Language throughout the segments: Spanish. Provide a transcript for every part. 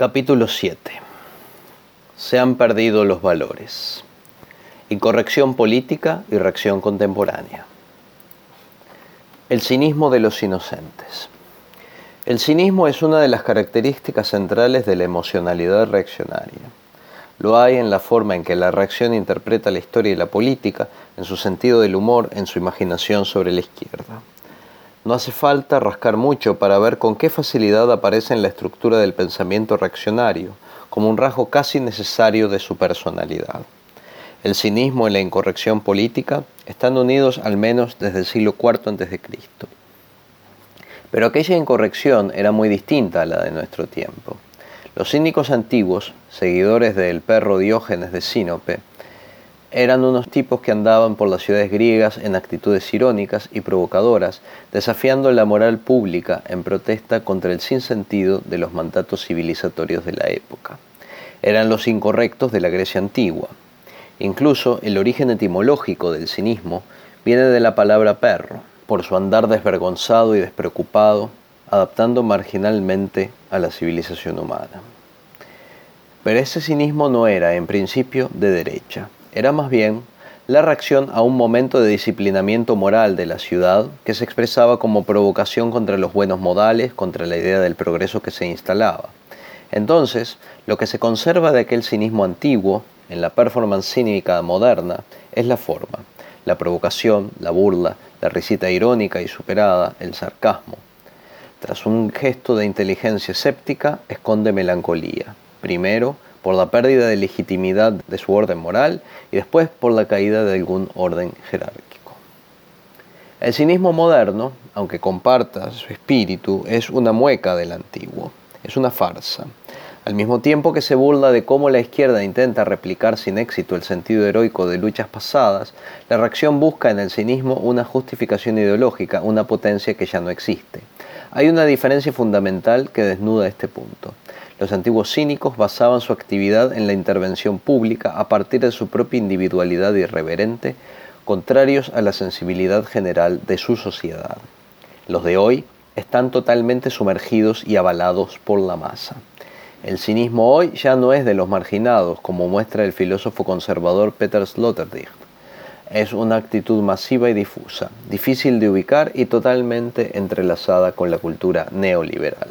Capítulo 7. Se han perdido los valores. Incorrección política y reacción contemporánea. El cinismo de los inocentes. El cinismo es una de las características centrales de la emocionalidad reaccionaria. Lo hay en la forma en que la reacción interpreta la historia y la política, en su sentido del humor, en su imaginación sobre la izquierda. No hace falta rascar mucho para ver con qué facilidad aparece en la estructura del pensamiento reaccionario, como un rasgo casi necesario de su personalidad. El cinismo y la incorrección política están unidos al menos desde el siglo IV a.C. Pero aquella incorrección era muy distinta a la de nuestro tiempo. Los cínicos antiguos, seguidores del perro Diógenes de Sinope, eran unos tipos que andaban por las ciudades griegas en actitudes irónicas y provocadoras, desafiando la moral pública en protesta contra el sinsentido de los mandatos civilizatorios de la época. Eran los incorrectos de la Grecia antigua. Incluso el origen etimológico del cinismo viene de la palabra perro, por su andar desvergonzado y despreocupado, adaptando marginalmente a la civilización humana. Pero ese cinismo no era, en principio, de derecha era más bien la reacción a un momento de disciplinamiento moral de la ciudad que se expresaba como provocación contra los buenos modales, contra la idea del progreso que se instalaba. Entonces, lo que se conserva de aquel cinismo antiguo, en la performance cínica moderna, es la forma, la provocación, la burla, la risita irónica y superada, el sarcasmo. Tras un gesto de inteligencia escéptica, esconde melancolía. Primero, por la pérdida de legitimidad de su orden moral y después por la caída de algún orden jerárquico. El cinismo moderno, aunque comparta su espíritu, es una mueca del antiguo, es una farsa. Al mismo tiempo que se burla de cómo la izquierda intenta replicar sin éxito el sentido heroico de luchas pasadas, la reacción busca en el cinismo una justificación ideológica, una potencia que ya no existe. Hay una diferencia fundamental que desnuda este punto. Los antiguos cínicos basaban su actividad en la intervención pública a partir de su propia individualidad irreverente, contrarios a la sensibilidad general de su sociedad. Los de hoy están totalmente sumergidos y avalados por la masa. El cinismo hoy ya no es de los marginados, como muestra el filósofo conservador Peter Sloterdijk. Es una actitud masiva y difusa, difícil de ubicar y totalmente entrelazada con la cultura neoliberal.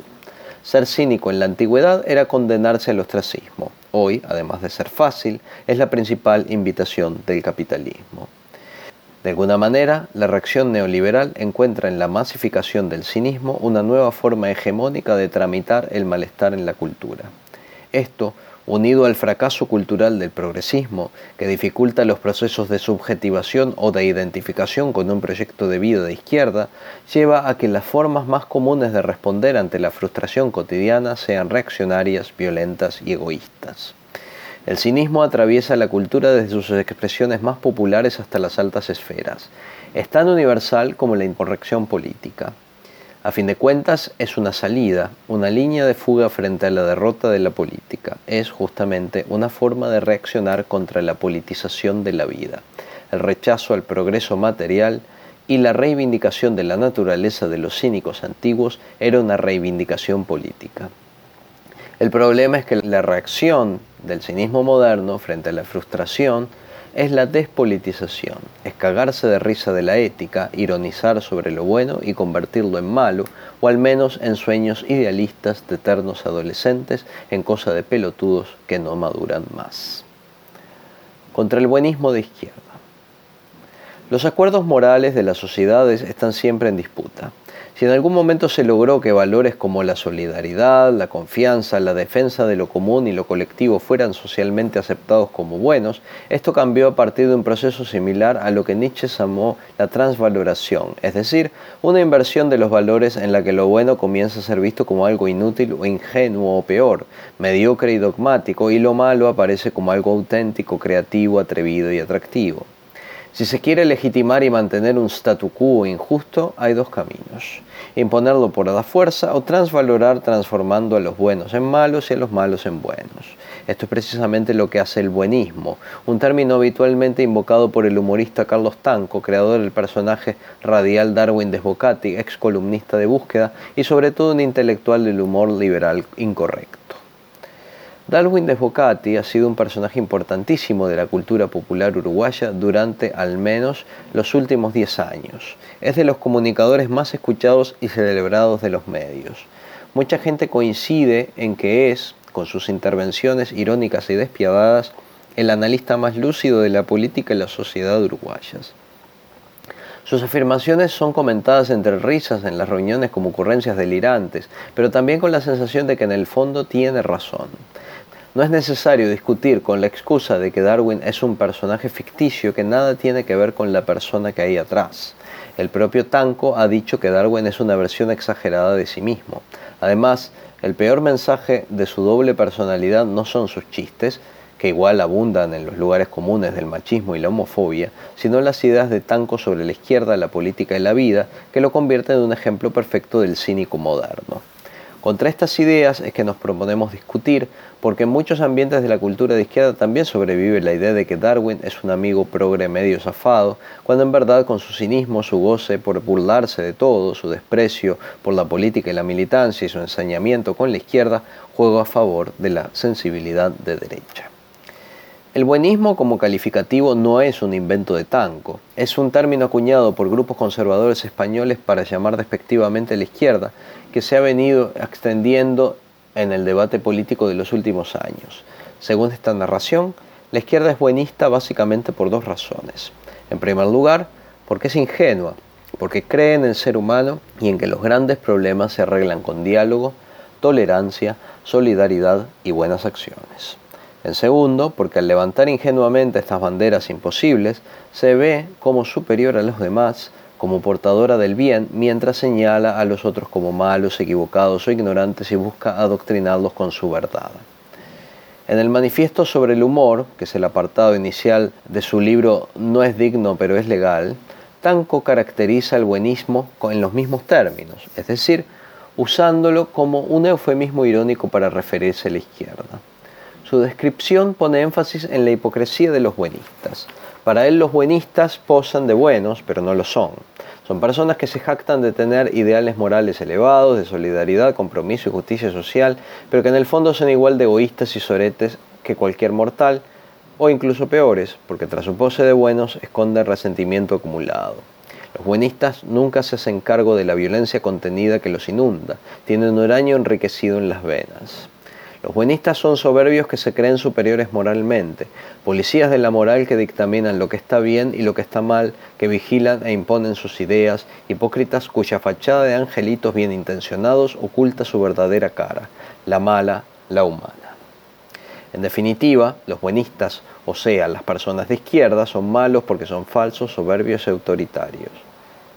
Ser cínico en la antigüedad era condenarse al ostracismo. Hoy, además de ser fácil, es la principal invitación del capitalismo. De alguna manera, la reacción neoliberal encuentra en la masificación del cinismo una nueva forma hegemónica de tramitar el malestar en la cultura. Esto unido al fracaso cultural del progresismo, que dificulta los procesos de subjetivación o de identificación con un proyecto de vida de izquierda, lleva a que las formas más comunes de responder ante la frustración cotidiana sean reaccionarias, violentas y egoístas. El cinismo atraviesa la cultura desde sus expresiones más populares hasta las altas esferas. Es tan universal como la incorrección política. A fin de cuentas, es una salida, una línea de fuga frente a la derrota de la política. Es justamente una forma de reaccionar contra la politización de la vida, el rechazo al progreso material y la reivindicación de la naturaleza de los cínicos antiguos era una reivindicación política. El problema es que la reacción del cinismo moderno frente a la frustración es la despolitización, es cagarse de risa de la ética, ironizar sobre lo bueno y convertirlo en malo, o al menos en sueños idealistas de eternos adolescentes, en cosa de pelotudos que no maduran más. Contra el buenismo de izquierda. Los acuerdos morales de las sociedades están siempre en disputa. Si en algún momento se logró que valores como la solidaridad, la confianza, la defensa de lo común y lo colectivo fueran socialmente aceptados como buenos, esto cambió a partir de un proceso similar a lo que Nietzsche llamó la transvaloración, es decir, una inversión de los valores en la que lo bueno comienza a ser visto como algo inútil o ingenuo o peor, mediocre y dogmático, y lo malo aparece como algo auténtico, creativo, atrevido y atractivo. Si se quiere legitimar y mantener un statu quo injusto, hay dos caminos. Imponerlo por la fuerza o transvalorar transformando a los buenos en malos y a los malos en buenos. Esto es precisamente lo que hace el buenismo, un término habitualmente invocado por el humorista Carlos Tanco, creador del personaje radial Darwin Desbocati, ex columnista de búsqueda y sobre todo un intelectual del humor liberal incorrecto. Darwin de Bocati ha sido un personaje importantísimo de la cultura popular uruguaya durante al menos los últimos 10 años. Es de los comunicadores más escuchados y celebrados de los medios. Mucha gente coincide en que es, con sus intervenciones irónicas y despiadadas, el analista más lúcido de la política y la sociedad uruguayas. Sus afirmaciones son comentadas entre risas en las reuniones como ocurrencias delirantes, pero también con la sensación de que en el fondo tiene razón. No es necesario discutir con la excusa de que Darwin es un personaje ficticio que nada tiene que ver con la persona que hay atrás. El propio Tanco ha dicho que Darwin es una versión exagerada de sí mismo. Además, el peor mensaje de su doble personalidad no son sus chistes, que igual abundan en los lugares comunes del machismo y la homofobia, sino las ideas de Tanco sobre la izquierda, la política y la vida, que lo convierten en un ejemplo perfecto del cínico moderno. Contra estas ideas es que nos proponemos discutir, porque en muchos ambientes de la cultura de izquierda también sobrevive la idea de que Darwin es un amigo progre medio zafado, cuando en verdad con su cinismo, su goce por burlarse de todo, su desprecio por la política y la militancia y su ensañamiento con la izquierda, juega a favor de la sensibilidad de derecha. El buenismo como calificativo no es un invento de Tanco, es un término acuñado por grupos conservadores españoles para llamar despectivamente a la izquierda, que se ha venido extendiendo en el debate político de los últimos años. Según esta narración, la izquierda es buenista básicamente por dos razones. En primer lugar, porque es ingenua, porque cree en el ser humano y en que los grandes problemas se arreglan con diálogo, tolerancia, solidaridad y buenas acciones. En segundo, porque al levantar ingenuamente estas banderas imposibles, se ve como superior a los demás como portadora del bien, mientras señala a los otros como malos, equivocados o ignorantes y busca adoctrinarlos con su verdad. En el manifiesto sobre el humor, que es el apartado inicial de su libro No es digno pero es legal, Tanco caracteriza el buenismo en los mismos términos, es decir, usándolo como un eufemismo irónico para referirse a la izquierda. Su descripción pone énfasis en la hipocresía de los buenistas, para él los buenistas posan de buenos, pero no lo son. Son personas que se jactan de tener ideales morales elevados, de solidaridad, compromiso y justicia social, pero que en el fondo son igual de egoístas y soretes que cualquier mortal, o incluso peores, porque tras su pose de buenos esconden resentimiento acumulado. Los buenistas nunca se hacen cargo de la violencia contenida que los inunda, tienen un uranio enriquecido en las venas. Los buenistas son soberbios que se creen superiores moralmente, policías de la moral que dictaminan lo que está bien y lo que está mal, que vigilan e imponen sus ideas, hipócritas cuya fachada de angelitos bien intencionados oculta su verdadera cara, la mala, la humana. En definitiva, los buenistas, o sea, las personas de izquierda, son malos porque son falsos, soberbios y autoritarios.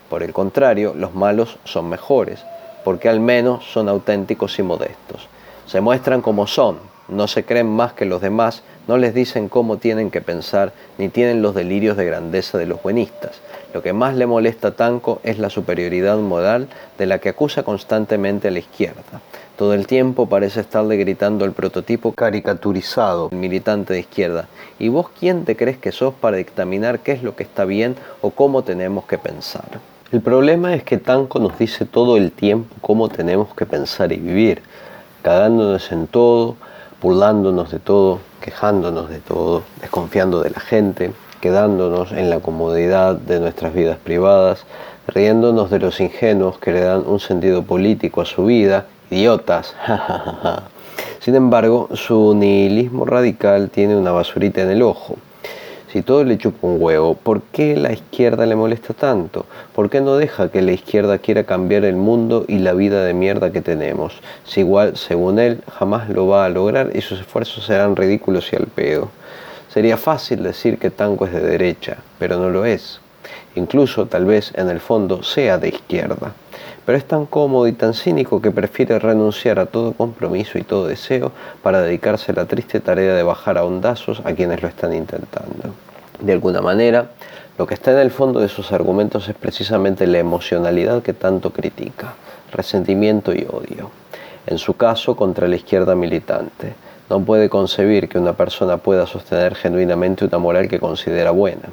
Por el contrario, los malos son mejores, porque al menos son auténticos y modestos se muestran como son, no se creen más que los demás, no les dicen cómo tienen que pensar, ni tienen los delirios de grandeza de los buenistas. Lo que más le molesta a Tanco es la superioridad moral de la que acusa constantemente a la izquierda. Todo el tiempo parece estarle gritando el prototipo caricaturizado, el militante de izquierda. ¿Y vos quién te crees que sos para dictaminar qué es lo que está bien o cómo tenemos que pensar? El problema es que Tanco nos dice todo el tiempo cómo tenemos que pensar y vivir cagándonos en todo, burlándonos de todo, quejándonos de todo, desconfiando de la gente, quedándonos en la comodidad de nuestras vidas privadas, riéndonos de los ingenuos que le dan un sentido político a su vida, idiotas. Sin embargo, su nihilismo radical tiene una basurita en el ojo. Si todo le chupa un huevo, ¿por qué la izquierda le molesta tanto? ¿Por qué no deja que la izquierda quiera cambiar el mundo y la vida de mierda que tenemos? Si igual, según él, jamás lo va a lograr y sus esfuerzos serán ridículos y al pedo. Sería fácil decir que Tanco es de derecha, pero no lo es. Incluso tal vez en el fondo sea de izquierda pero es tan cómodo y tan cínico que prefiere renunciar a todo compromiso y todo deseo para dedicarse a la triste tarea de bajar a hondazos a quienes lo están intentando. De alguna manera, lo que está en el fondo de sus argumentos es precisamente la emocionalidad que tanto critica, resentimiento y odio. En su caso, contra la izquierda militante. No puede concebir que una persona pueda sostener genuinamente una moral que considera buena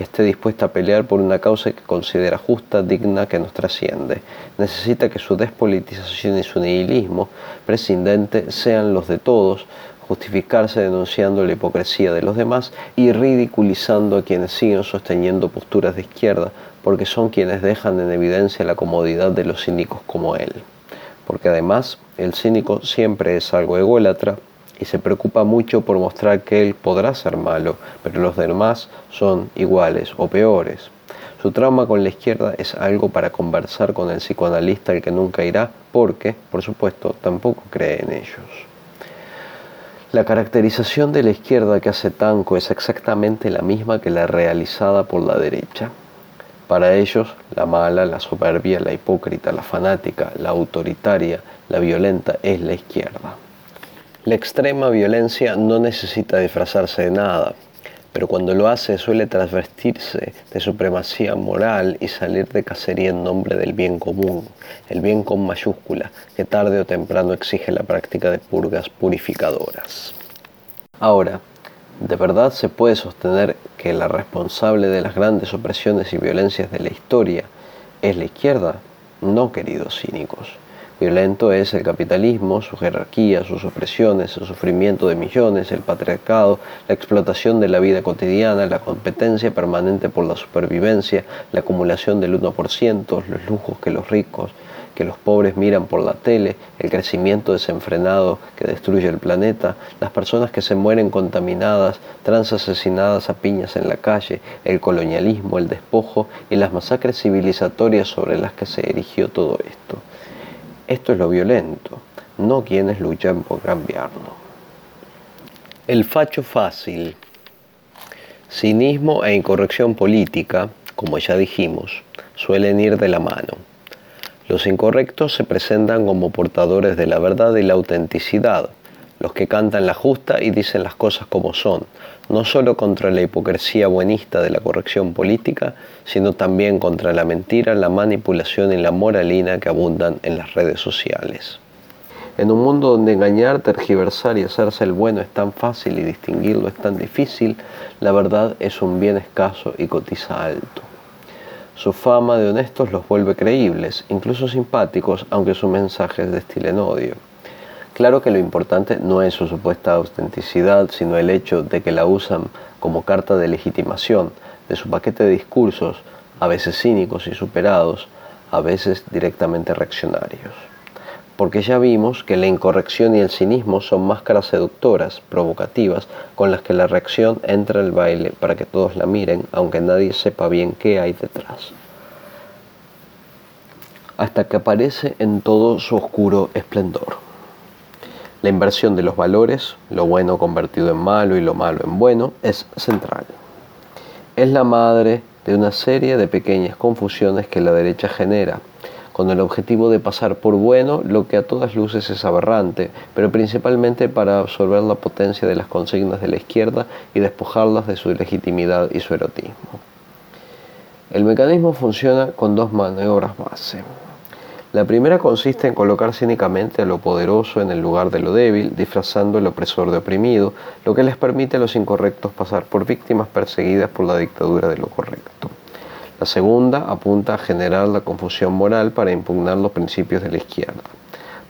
que esté dispuesta a pelear por una causa que considera justa, digna, que nos trasciende. Necesita que su despolitización y su nihilismo prescindente sean los de todos, justificarse denunciando la hipocresía de los demás y ridiculizando a quienes siguen sosteniendo posturas de izquierda porque son quienes dejan en evidencia la comodidad de los cínicos como él. Porque además el cínico siempre es algo ególatra y se preocupa mucho por mostrar que él podrá ser malo, pero los demás son iguales o peores. Su trauma con la izquierda es algo para conversar con el psicoanalista al que nunca irá, porque, por supuesto, tampoco cree en ellos. La caracterización de la izquierda que hace Tanco es exactamente la misma que la realizada por la derecha. Para ellos, la mala, la soberbia, la hipócrita, la fanática, la autoritaria, la violenta es la izquierda. La extrema violencia no necesita disfrazarse de nada, pero cuando lo hace suele transvestirse de supremacía moral y salir de cacería en nombre del bien común, el bien con mayúscula, que tarde o temprano exige la práctica de purgas purificadoras. Ahora, ¿de verdad se puede sostener que la responsable de las grandes opresiones y violencias de la historia es la izquierda? No, queridos cínicos. Violento es el capitalismo, su jerarquía, sus opresiones, el sufrimiento de millones, el patriarcado, la explotación de la vida cotidiana, la competencia permanente por la supervivencia, la acumulación del 1%, los lujos que los ricos, que los pobres miran por la tele, el crecimiento desenfrenado que destruye el planeta, las personas que se mueren contaminadas, transasesinadas a piñas en la calle, el colonialismo, el despojo y las masacres civilizatorias sobre las que se erigió todo esto. Esto es lo violento, no quienes luchan por cambiarlo. El facho fácil. Cinismo e incorrección política, como ya dijimos, suelen ir de la mano. Los incorrectos se presentan como portadores de la verdad y la autenticidad, los que cantan la justa y dicen las cosas como son, no solo contra la hipocresía buenista de la corrección política, sino también contra la mentira, la manipulación y la moralina que abundan en las redes sociales. En un mundo donde engañar, tergiversar y hacerse el bueno es tan fácil y distinguirlo es tan difícil, la verdad es un bien escaso y cotiza alto. Su fama de honestos los vuelve creíbles, incluso simpáticos, aunque sus mensajes destilen odio. Claro que lo importante no es su supuesta autenticidad, sino el hecho de que la usan como carta de legitimación de su paquete de discursos, a veces cínicos y superados, a veces directamente reaccionarios. Porque ya vimos que la incorrección y el cinismo son máscaras seductoras, provocativas, con las que la reacción entra al baile para que todos la miren, aunque nadie sepa bien qué hay detrás. Hasta que aparece en todo su oscuro esplendor. La inversión de los valores, lo bueno convertido en malo y lo malo en bueno, es central. Es la madre de una serie de pequeñas confusiones que la derecha genera, con el objetivo de pasar por bueno lo que a todas luces es aberrante, pero principalmente para absorber la potencia de las consignas de la izquierda y despojarlas de su legitimidad y su erotismo. El mecanismo funciona con dos maniobras base. La primera consiste en colocar cínicamente a lo poderoso en el lugar de lo débil, disfrazando el opresor de oprimido, lo que les permite a los incorrectos pasar por víctimas perseguidas por la dictadura de lo correcto. La segunda apunta a generar la confusión moral para impugnar los principios de la izquierda.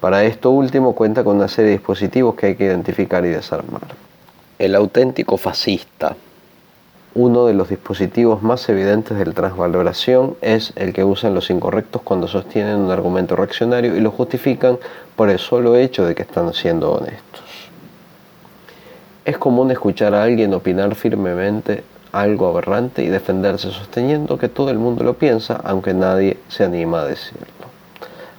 Para esto último cuenta con una serie de dispositivos que hay que identificar y desarmar. El auténtico fascista, uno de los dispositivos más evidentes de la transvaloración es el que usan los incorrectos cuando sostienen un argumento reaccionario y lo justifican por el solo hecho de que están siendo honestos. Es común escuchar a alguien opinar firmemente algo aberrante y defenderse sosteniendo que todo el mundo lo piensa, aunque nadie se anima a decirlo.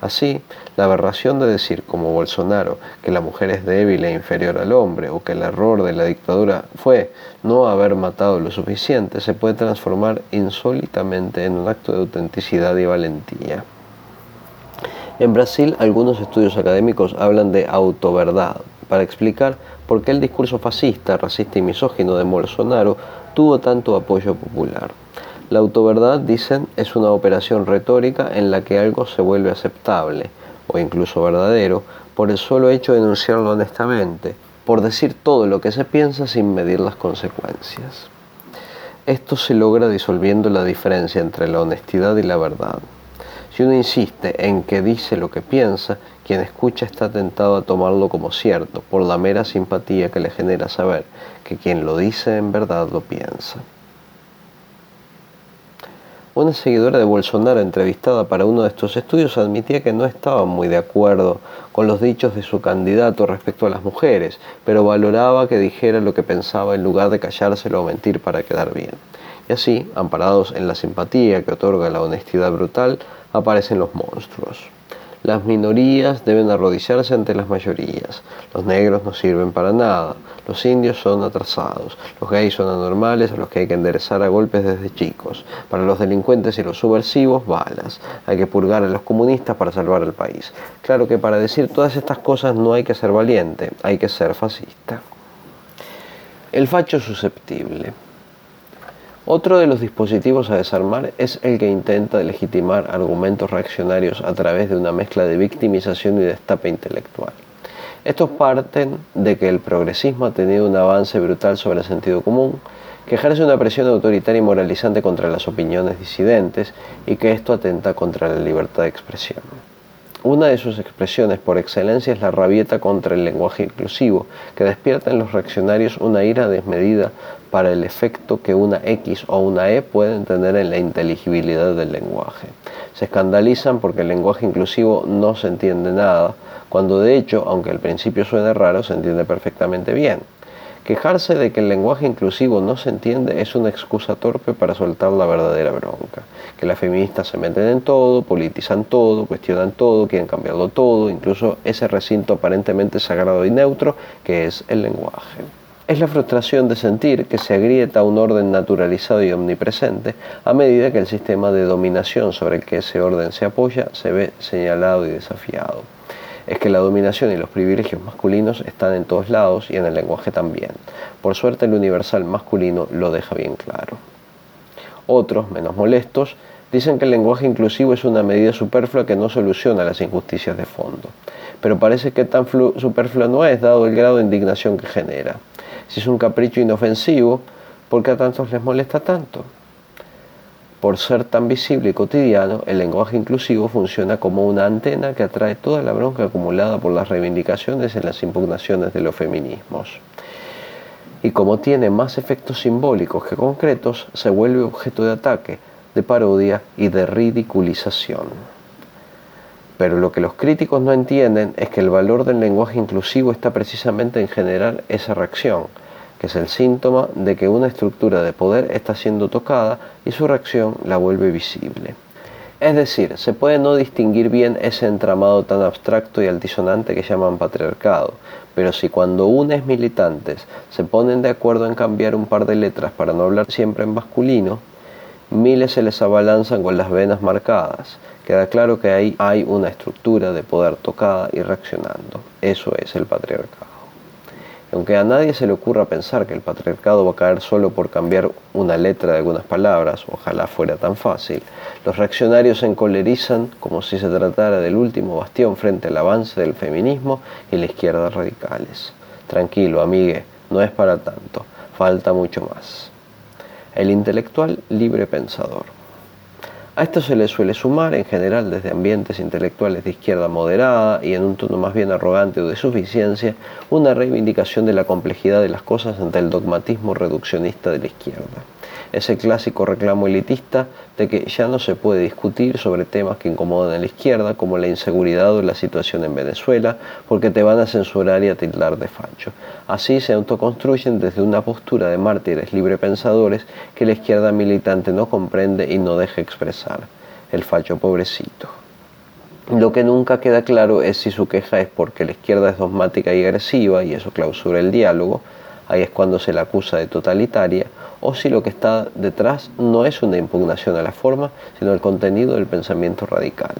Así, la aberración de decir, como Bolsonaro, que la mujer es débil e inferior al hombre, o que el error de la dictadura fue no haber matado lo suficiente, se puede transformar insólitamente en un acto de autenticidad y valentía. En Brasil, algunos estudios académicos hablan de autoverdad para explicar por qué el discurso fascista, racista y misógino de Bolsonaro tuvo tanto apoyo popular. La autoverdad, dicen, es una operación retórica en la que algo se vuelve aceptable, o incluso verdadero, por el solo hecho de enunciarlo honestamente, por decir todo lo que se piensa sin medir las consecuencias. Esto se logra disolviendo la diferencia entre la honestidad y la verdad. Si uno insiste en que dice lo que piensa, Quien escucha está tentado a tomarlo como cierto por la mera simpatía que le genera saber que quien lo dice en verdad lo piensa. Una seguidora de Bolsonaro entrevistada para uno de estos estudios admitía que no estaba muy de acuerdo con los dichos de su candidato respecto a las mujeres, pero valoraba que dijera lo que pensaba en lugar de callárselo o mentir para quedar bien. Y así, amparados en la simpatía que otorga la honestidad brutal, aparecen los monstruos. Las minorías deben arrodillarse ante las mayorías. Los negros no sirven para nada. Los indios son atrasados. Los gays son anormales a los que hay que enderezar a golpes desde chicos. Para los delincuentes y los subversivos, balas. Hay que purgar a los comunistas para salvar al país. Claro que para decir todas estas cosas no hay que ser valiente, hay que ser fascista. El facho susceptible. Otro de los dispositivos a desarmar es el que intenta legitimar argumentos reaccionarios a través de una mezcla de victimización y destape intelectual. Estos parten de que el progresismo ha tenido un avance brutal sobre el sentido común, que ejerce una presión autoritaria y moralizante contra las opiniones disidentes y que esto atenta contra la libertad de expresión. Una de sus expresiones por excelencia es la rabieta contra el lenguaje inclusivo, que despierta en los reaccionarios una ira desmedida para el efecto que una X o una E pueden tener en la inteligibilidad del lenguaje. Se escandalizan porque el lenguaje inclusivo no se entiende nada, cuando de hecho, aunque al principio suene raro, se entiende perfectamente bien. Quejarse de que el lenguaje inclusivo no se entiende es una excusa torpe para soltar la verdadera bronca. Que las feministas se meten en todo, politizan todo, cuestionan todo, quieren cambiarlo todo, incluso ese recinto aparentemente sagrado y neutro que es el lenguaje. Es la frustración de sentir que se agrieta un orden naturalizado y omnipresente a medida que el sistema de dominación sobre el que ese orden se apoya se ve señalado y desafiado es que la dominación y los privilegios masculinos están en todos lados y en el lenguaje también. Por suerte el universal masculino lo deja bien claro. Otros, menos molestos, dicen que el lenguaje inclusivo es una medida superflua que no soluciona las injusticias de fondo. Pero parece que tan superflua no es, dado el grado de indignación que genera. Si es un capricho inofensivo, ¿por qué a tantos les molesta tanto? Por ser tan visible y cotidiano, el lenguaje inclusivo funciona como una antena que atrae toda la bronca acumulada por las reivindicaciones en las impugnaciones de los feminismos. Y como tiene más efectos simbólicos que concretos, se vuelve objeto de ataque, de parodia y de ridiculización. Pero lo que los críticos no entienden es que el valor del lenguaje inclusivo está precisamente en generar esa reacción, que es el síntoma de que una estructura de poder está siendo tocada y su reacción la vuelve visible. Es decir, se puede no distinguir bien ese entramado tan abstracto y altisonante que llaman patriarcado, pero si cuando unes militantes se ponen de acuerdo en cambiar un par de letras para no hablar siempre en masculino, miles se les abalanzan con las venas marcadas. Queda claro que ahí hay una estructura de poder tocada y reaccionando. Eso es el patriarcado aunque a nadie se le ocurra pensar que el patriarcado va a caer solo por cambiar una letra de algunas palabras, ojalá fuera tan fácil, los reaccionarios se encolerizan como si se tratara del último bastión frente al avance del feminismo y la izquierda radicales. Tranquilo, amigue, no es para tanto, falta mucho más. El intelectual libre pensador. A esto se le suele sumar, en general desde ambientes intelectuales de izquierda moderada y en un tono más bien arrogante o de suficiencia, una reivindicación de la complejidad de las cosas ante el dogmatismo reduccionista de la izquierda ese clásico reclamo elitista de que ya no se puede discutir sobre temas que incomodan a la izquierda, como la inseguridad o la situación en Venezuela, porque te van a censurar y a tildar de facho. Así se autoconstruyen desde una postura de mártires librepensadores que la izquierda militante no comprende y no deja expresar. El facho pobrecito. Lo que nunca queda claro es si su queja es porque la izquierda es dogmática y agresiva y eso clausura el diálogo, ahí es cuando se la acusa de totalitaria, o si lo que está detrás no es una impugnación a la forma, sino el contenido del pensamiento radical.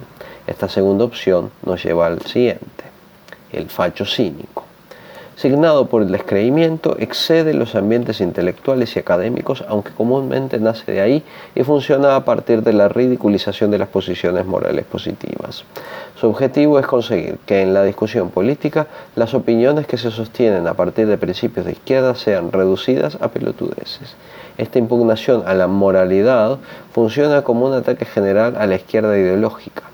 Esta segunda opción nos lleva al siguiente, el facho cínico. Signado por el descreimiento, excede los ambientes intelectuales y académicos, aunque comúnmente nace de ahí y funciona a partir de la ridiculización de las posiciones morales positivas. Su objetivo es conseguir que en la discusión política las opiniones que se sostienen a partir de principios de izquierda sean reducidas a pelotudeces. Esta impugnación a la moralidad funciona como un ataque general a la izquierda ideológica.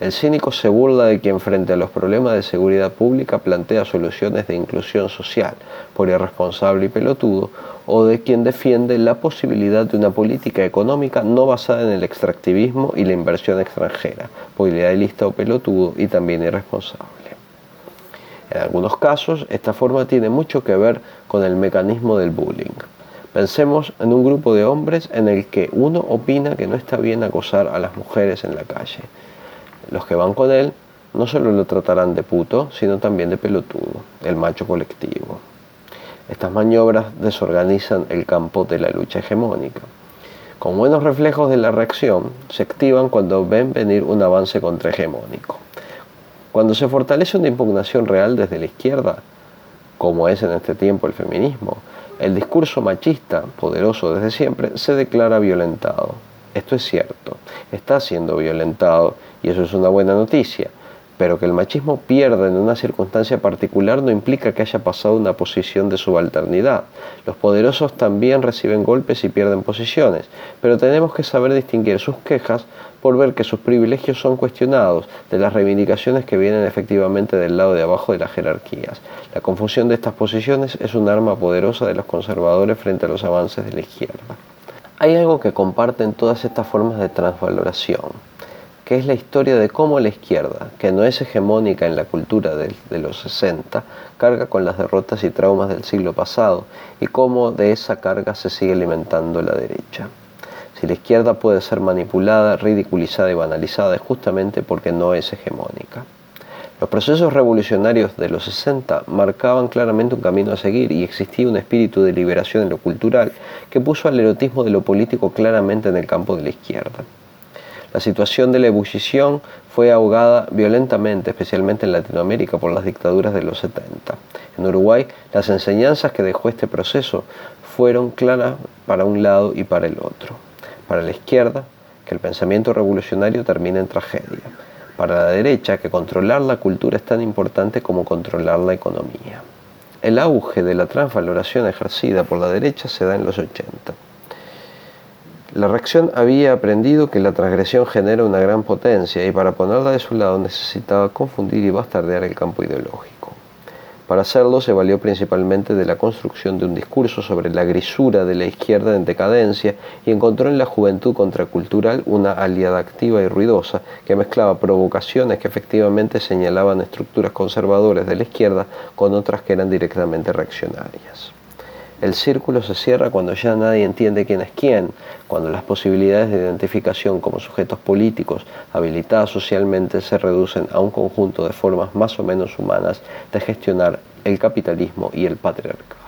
El cínico se burla de quien frente a los problemas de seguridad pública plantea soluciones de inclusión social, por irresponsable y pelotudo, o de quien defiende la posibilidad de una política económica no basada en el extractivismo y la inversión extranjera, por idealista o pelotudo y también irresponsable. En algunos casos, esta forma tiene mucho que ver con el mecanismo del bullying. Pensemos en un grupo de hombres en el que uno opina que no está bien acosar a las mujeres en la calle los que van con él no solo lo tratarán de puto, sino también de pelotudo, el macho colectivo. Estas maniobras desorganizan el campo de la lucha hegemónica. Con buenos reflejos de la reacción, se activan cuando ven venir un avance contrahegemónico. Cuando se fortalece una impugnación real desde la izquierda, como es en este tiempo el feminismo, el discurso machista, poderoso desde siempre, se declara violentado. Esto es cierto, está siendo violentado y eso es una buena noticia, pero que el machismo pierda en una circunstancia particular no implica que haya pasado una posición de subalternidad. Los poderosos también reciben golpes y pierden posiciones, pero tenemos que saber distinguir sus quejas por ver que sus privilegios son cuestionados de las reivindicaciones que vienen efectivamente del lado de abajo de las jerarquías. La confusión de estas posiciones es un arma poderosa de los conservadores frente a los avances de la izquierda. Hay algo que comparten todas estas formas de transvaloración, que es la historia de cómo la izquierda, que no es hegemónica en la cultura de, los 60, carga con las derrotas y traumas del siglo pasado y cómo de esa carga se sigue alimentando la derecha. Si la izquierda puede ser manipulada, ridiculizada y banalizada es justamente porque no es hegemónica. Los procesos revolucionarios de los 60 marcaban claramente un camino a seguir y existía un espíritu de liberación en lo cultural que puso al erotismo de lo político claramente en el campo de la izquierda. La situación de la ebullición fue ahogada violentamente, especialmente en Latinoamérica, por las dictaduras de los 70. En Uruguay, las enseñanzas que dejó este proceso fueron claras para un lado y para el otro. Para la izquierda, que el pensamiento revolucionario termina en tragedia para la derecha que controlar la cultura es tan importante como controlar la economía. El auge de la transvaloración ejercida por la derecha se da en los 80. La reacción había aprendido que la transgresión genera una gran potencia y para ponerla de su lado necesitaba confundir y bastardear el campo ideológico. Para hacerlo se valió principalmente de la construcción de un discurso sobre la grisura de la izquierda en decadencia y encontró en la juventud contracultural una aliada activa y ruidosa que mezclaba provocaciones que efectivamente señalaban estructuras conservadoras de la izquierda con otras que eran directamente reaccionarias. El círculo se cierra cuando ya nadie entiende quién es quién, cuando las posibilidades de identificación como sujetos políticos habilitadas socialmente se reducen a un conjunto de formas más o menos humanas de gestionar el capitalismo y el patriarcado.